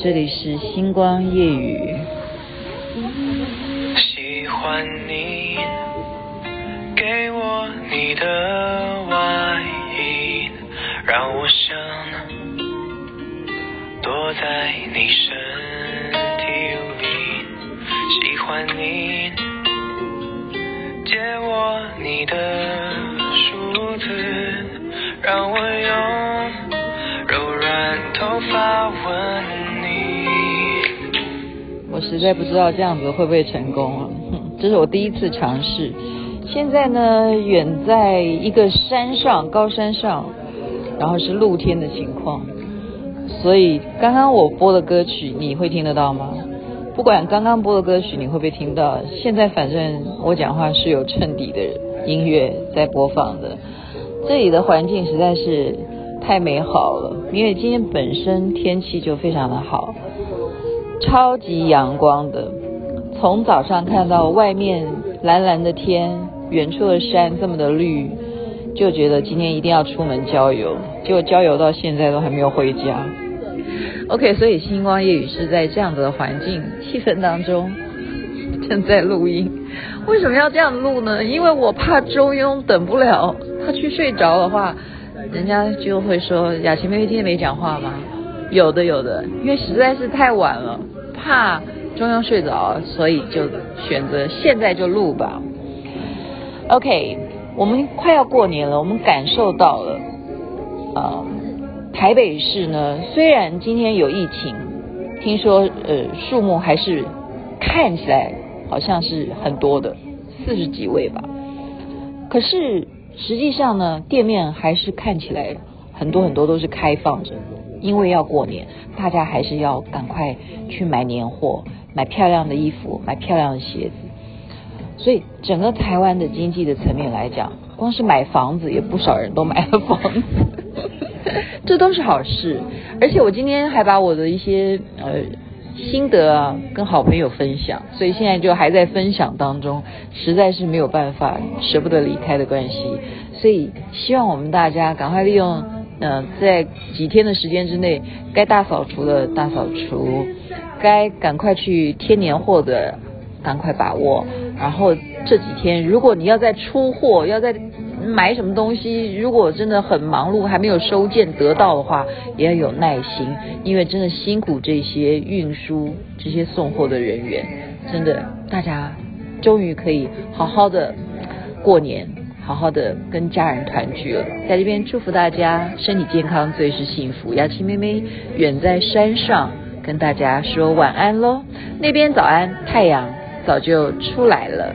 这里是星光夜雨。喜欢你给我你的外衣，让我想躲在你身体里。喜欢你我实在不知道这样子会不会成功！这是我第一次尝试。现在呢，远在一个山上，高山上，然后是露天的情况，所以刚刚我播的歌曲你会听得到吗？不管刚刚播的歌曲你会不会听到，现在反正我讲话是有衬底的音乐在播放的。这里的环境实在是太美好了，因为今天本身天气就非常的好。超级阳光的，从早上看到外面蓝蓝的天，远处的山这么的绿，就觉得今天一定要出门郊游。结果郊游到现在都还没有回家。OK，所以星光夜语是在这样子的环境气氛当中正在录音。为什么要这样录呢？因为我怕周庸等不了，他去睡着的话，人家就会说雅琪妹妹今天没讲话吗？有的有的，因为实在是太晚了，怕中央睡着，所以就选择现在就录吧。OK，我们快要过年了，我们感受到了，呃，台北市呢，虽然今天有疫情，听说呃数目还是看起来好像是很多的，四十几位吧，可是实际上呢，店面还是看起来很多很多都是开放着。因为要过年，大家还是要赶快去买年货，买漂亮的衣服，买漂亮的鞋子。所以整个台湾的经济的层面来讲，光是买房子也不少人都买了房子，这都是好事。而且我今天还把我的一些呃心得啊跟好朋友分享，所以现在就还在分享当中，实在是没有办法舍不得离开的关系。所以希望我们大家赶快利用。呃，在几天的时间之内，该大扫除的大扫除，该赶快去贴年货的赶快把握。然后这几天，如果你要再出货，要再买什么东西，如果真的很忙碌，还没有收件得到的话，也要有耐心，因为真的辛苦这些运输、这些送货的人员，真的大家终于可以好好的过年。好好的跟家人团聚了，在这边祝福大家身体健康，最是幸福。雅琪妹妹远在山上跟大家说晚安喽，那边早安，太阳早就出来了。